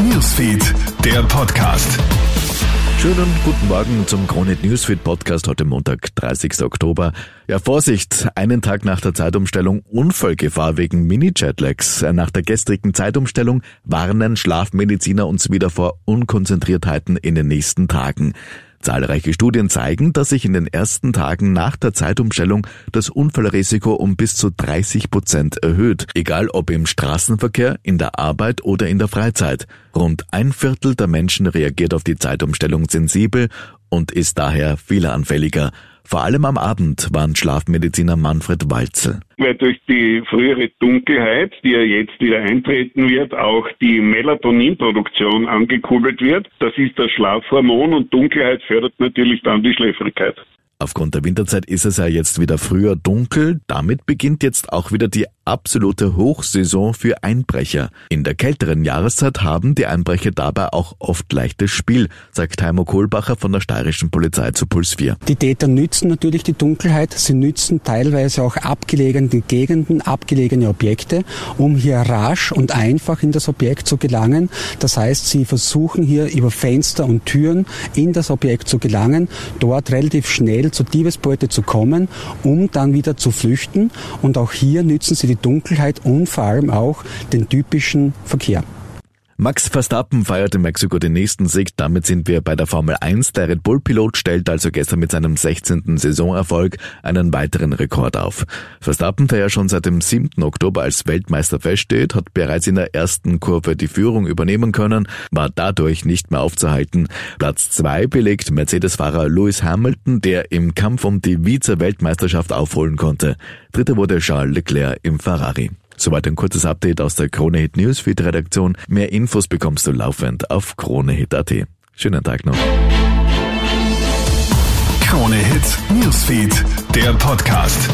Newsfeed, der Podcast. Schönen guten Morgen zum Kronit Newsfeed Podcast heute Montag, 30. Oktober. Ja, Vorsicht, einen Tag nach der Zeitumstellung Unfallgefahr wegen Mini-Jetlags. Nach der gestrigen Zeitumstellung warnen Schlafmediziner uns wieder vor Unkonzentriertheiten in den nächsten Tagen. Zahlreiche Studien zeigen, dass sich in den ersten Tagen nach der Zeitumstellung das Unfallrisiko um bis zu 30 Prozent erhöht, egal ob im Straßenverkehr, in der Arbeit oder in der Freizeit. Rund ein Viertel der Menschen reagiert auf die Zeitumstellung sensibel und ist daher fehleranfälliger. Vor allem am Abend warnt Schlafmediziner Manfred Walzel. Weil durch die frühere Dunkelheit, die ja jetzt wieder eintreten wird, auch die Melatoninproduktion angekurbelt wird. Das ist das Schlafhormon und Dunkelheit fördert natürlich dann die Schläfrigkeit. Aufgrund der Winterzeit ist es ja jetzt wieder früher dunkel. Damit beginnt jetzt auch wieder die absolute Hochsaison für Einbrecher. In der kälteren Jahreszeit haben die Einbrecher dabei auch oft leichtes Spiel, sagt Heimo Kohlbacher von der steirischen Polizei zu Puls 4. Die Täter nützen natürlich die Dunkelheit. Sie nützen teilweise auch abgelegene Gegenden, abgelegene Objekte, um hier rasch und einfach in das Objekt zu gelangen. Das heißt, sie versuchen hier über Fenster und Türen in das Objekt zu gelangen, dort relativ schnell zur Diebesbeute zu kommen, um dann wieder zu flüchten. Und auch hier nützen sie die Dunkelheit und vor allem auch den typischen Verkehr. Max Verstappen feiert in Mexiko den nächsten Sieg. Damit sind wir bei der Formel 1. Der Red Bull-Pilot stellt also gestern mit seinem 16. Saisonerfolg einen weiteren Rekord auf. Verstappen, der ja schon seit dem 7. Oktober als Weltmeister feststeht, hat bereits in der ersten Kurve die Führung übernehmen können, war dadurch nicht mehr aufzuhalten. Platz zwei belegt Mercedes-Fahrer Lewis Hamilton, der im Kampf um die Vize-Weltmeisterschaft aufholen konnte. Dritter wurde Charles Leclerc im Ferrari. Soweit ein kurzes Update aus der Krone Hit Newsfeed Redaktion. Mehr Infos bekommst du laufend auf kronehit.at. Schönen Tag noch. Krone Hit Newsfeed, der Podcast.